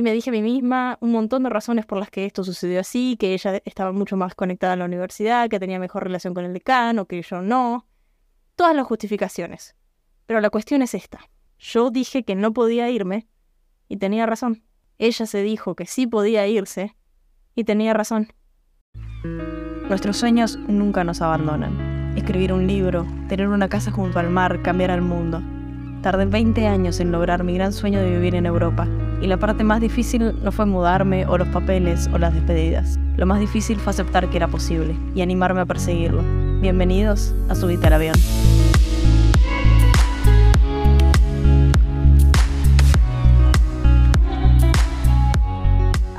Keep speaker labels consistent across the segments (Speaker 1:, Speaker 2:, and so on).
Speaker 1: Y me dije a mí misma un montón de razones por las que esto sucedió así, que ella estaba mucho más conectada a la universidad, que tenía mejor relación con el decano, que yo no. Todas las justificaciones. Pero la cuestión es esta. Yo dije que no podía irme y tenía razón. Ella se dijo que sí podía irse y tenía razón.
Speaker 2: Nuestros sueños nunca nos abandonan. Escribir un libro, tener una casa junto al mar, cambiar al mundo. Tardé 20 años en lograr mi gran sueño de vivir en Europa, y la parte más difícil no fue mudarme o los papeles o las despedidas. Lo más difícil fue aceptar que era posible y animarme a perseguirlo. Bienvenidos a Subite al Avión.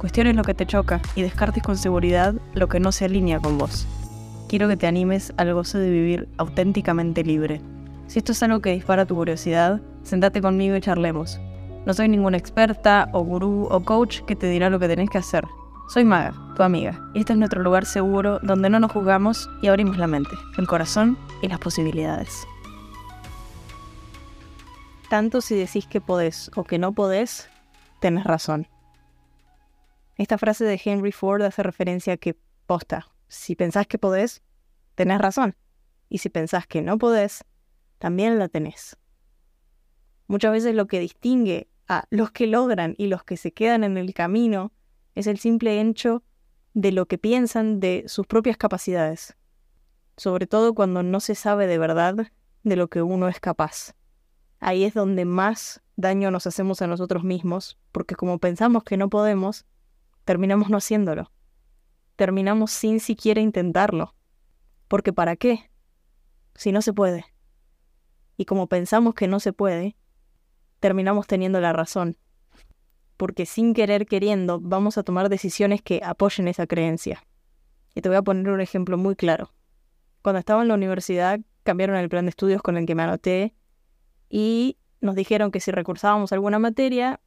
Speaker 2: cuestiones lo que te choca y descartes con seguridad lo que no se alinea con vos. Quiero que te animes al gozo de vivir auténticamente libre. Si esto es algo que dispara tu curiosidad, sentate conmigo y charlemos. No soy ninguna experta o gurú o coach que te dirá lo que tenés que hacer. Soy Maga, tu amiga, y este es nuestro lugar seguro donde no nos juzgamos y abrimos la mente, el corazón y las posibilidades
Speaker 1: tanto si decís que podés o que no podés, tenés razón. Esta frase de Henry Ford hace referencia a que, posta, si pensás que podés, tenés razón. Y si pensás que no podés, también la tenés. Muchas veces lo que distingue a los que logran y los que se quedan en el camino es el simple hecho de lo que piensan de sus propias capacidades, sobre todo cuando no se sabe de verdad de lo que uno es capaz ahí es donde más daño nos hacemos a nosotros mismos, porque como pensamos que no podemos, terminamos no haciéndolo. Terminamos sin siquiera intentarlo. Porque ¿para qué? Si no se puede. Y como pensamos que no se puede, terminamos teniendo la razón. Porque sin querer queriendo vamos a tomar decisiones que apoyen esa creencia. Y te voy a poner un ejemplo muy claro. Cuando estaba en la universidad cambiaron el plan de estudios con el que me anoté y nos dijeron que si recursábamos alguna materia,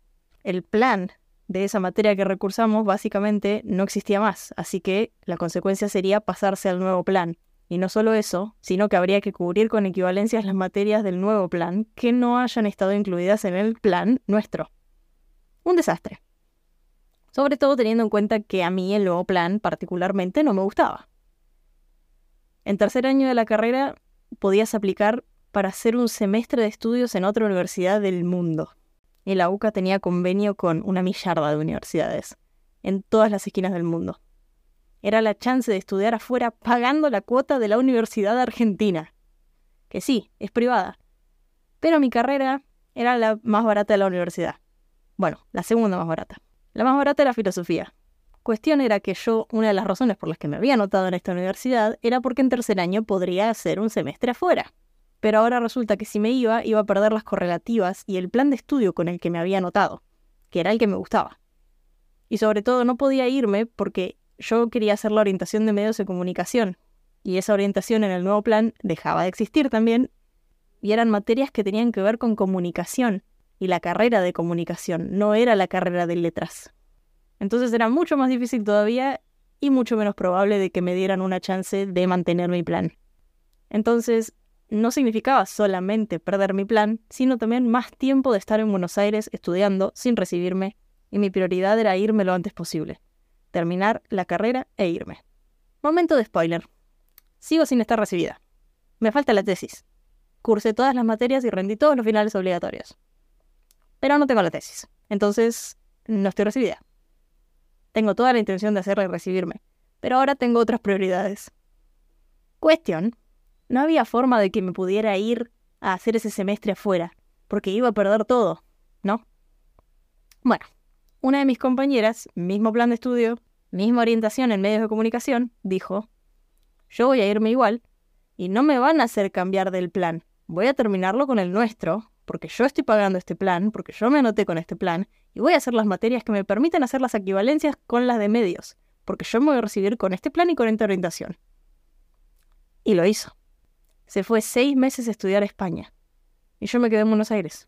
Speaker 1: el plan de esa materia que recursamos básicamente no existía más, así que la consecuencia sería pasarse al nuevo plan. Y no solo eso, sino que habría que cubrir con equivalencias las materias del nuevo plan que no hayan estado incluidas en el plan nuestro. Un desastre. Sobre todo teniendo en cuenta que a mí el nuevo plan particularmente no me gustaba. En tercer año de la carrera podías aplicar para hacer un semestre de estudios en otra universidad del mundo. Y la UCA tenía convenio con una millarda de universidades, en todas las esquinas del mundo. Era la chance de estudiar afuera pagando la cuota de la Universidad Argentina. Que sí, es privada. Pero mi carrera era la más barata de la universidad. Bueno, la segunda más barata. La más barata era filosofía. Cuestión era que yo, una de las razones por las que me había anotado en esta universidad era porque en tercer año podría hacer un semestre afuera pero ahora resulta que si me iba, iba a perder las correlativas y el plan de estudio con el que me había anotado, que era el que me gustaba. Y sobre todo no podía irme porque yo quería hacer la orientación de medios de comunicación, y esa orientación en el nuevo plan dejaba de existir también, y eran materias que tenían que ver con comunicación, y la carrera de comunicación, no era la carrera de letras. Entonces era mucho más difícil todavía y mucho menos probable de que me dieran una chance de mantener mi plan. Entonces, no significaba solamente perder mi plan, sino también más tiempo de estar en Buenos Aires estudiando sin recibirme, y mi prioridad era irme lo antes posible, terminar la carrera e irme. Momento de spoiler. Sigo sin estar recibida. Me falta la tesis. Cursé todas las materias y rendí todos los finales obligatorios. Pero no tengo la tesis. Entonces, no estoy recibida. Tengo toda la intención de hacerla y recibirme. Pero ahora tengo otras prioridades. Cuestión no había forma de que me pudiera ir a hacer ese semestre afuera, porque iba a perder todo, ¿no? Bueno, una de mis compañeras, mismo plan de estudio, misma orientación en medios de comunicación, dijo, yo voy a irme igual y no me van a hacer cambiar del plan, voy a terminarlo con el nuestro, porque yo estoy pagando este plan, porque yo me anoté con este plan, y voy a hacer las materias que me permitan hacer las equivalencias con las de medios, porque yo me voy a recibir con este plan y con esta orientación. Y lo hizo. Se fue seis meses a estudiar España. Y yo me quedé en Buenos Aires.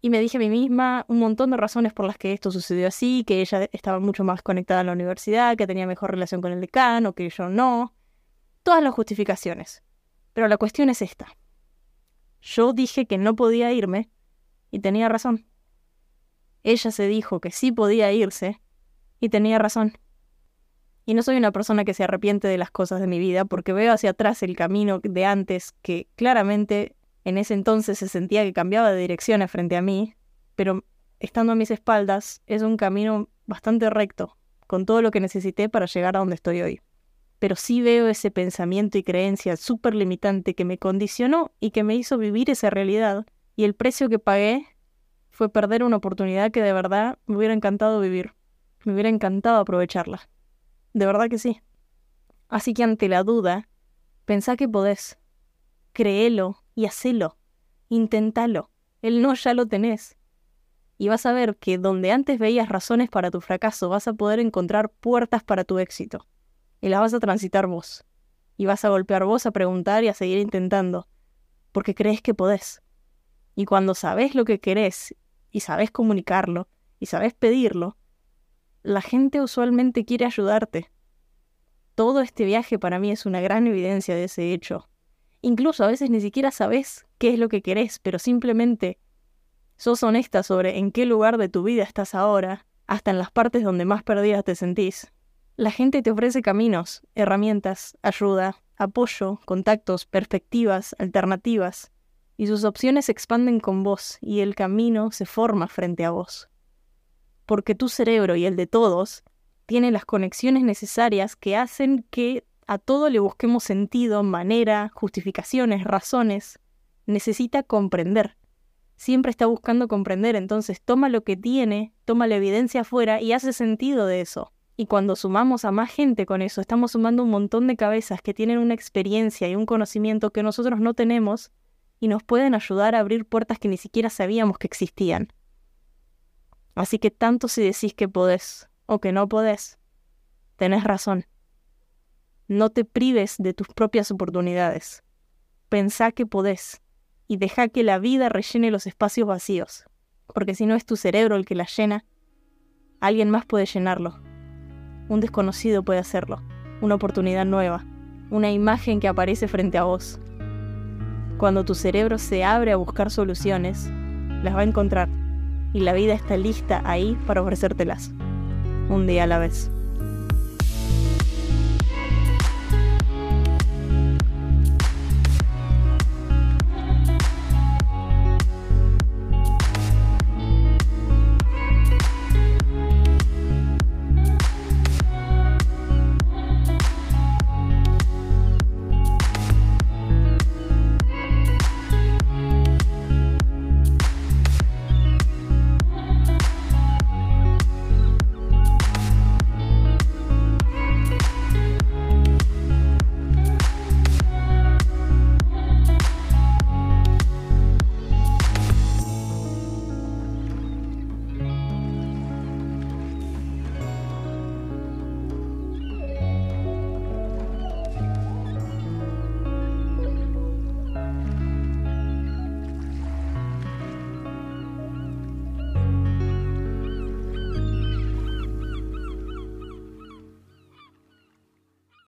Speaker 1: Y me dije a mí misma un montón de razones por las que esto sucedió así, que ella estaba mucho más conectada a la universidad, que tenía mejor relación con el decano, que yo no. Todas las justificaciones. Pero la cuestión es esta. Yo dije que no podía irme y tenía razón. Ella se dijo que sí podía irse y tenía razón. Y no soy una persona que se arrepiente de las cosas de mi vida porque veo hacia atrás el camino de antes que claramente en ese entonces se sentía que cambiaba de dirección frente a mí, pero estando a mis espaldas es un camino bastante recto, con todo lo que necesité para llegar a donde estoy hoy. Pero sí veo ese pensamiento y creencia súper limitante que me condicionó y que me hizo vivir esa realidad, y el precio que pagué fue perder una oportunidad que de verdad me hubiera encantado vivir, me hubiera encantado aprovecharla. De verdad que sí. Así que ante la duda, pensá que podés. Créelo y hacelo. Inténtalo. El no ya lo tenés. Y vas a ver que donde antes veías razones para tu fracaso, vas a poder encontrar puertas para tu éxito. Y las vas a transitar vos. Y vas a golpear vos a preguntar y a seguir intentando. Porque crees que podés. Y cuando sabes lo que querés y sabes comunicarlo y sabes pedirlo, la gente usualmente quiere ayudarte. Todo este viaje para mí es una gran evidencia de ese hecho. Incluso a veces ni siquiera sabes qué es lo que querés, pero simplemente sos honesta sobre en qué lugar de tu vida estás ahora, hasta en las partes donde más perdida te sentís. La gente te ofrece caminos, herramientas, ayuda, apoyo, contactos, perspectivas, alternativas, y sus opciones se expanden con vos y el camino se forma frente a vos porque tu cerebro y el de todos tiene las conexiones necesarias que hacen que a todo le busquemos sentido, manera, justificaciones, razones. Necesita comprender. Siempre está buscando comprender, entonces toma lo que tiene, toma la evidencia afuera y hace sentido de eso. Y cuando sumamos a más gente con eso, estamos sumando un montón de cabezas que tienen una experiencia y un conocimiento que nosotros no tenemos y nos pueden ayudar a abrir puertas que ni siquiera sabíamos que existían. Así que tanto si decís que podés o que no podés, tenés razón. No te prives de tus propias oportunidades. Pensá que podés y deja que la vida rellene los espacios vacíos, porque si no es tu cerebro el que la llena, alguien más puede llenarlo. Un desconocido puede hacerlo, una oportunidad nueva, una imagen que aparece frente a vos. Cuando tu cerebro se abre a buscar soluciones, las va a encontrar y la vida está lista ahí para ofrecértelas, un día a la vez.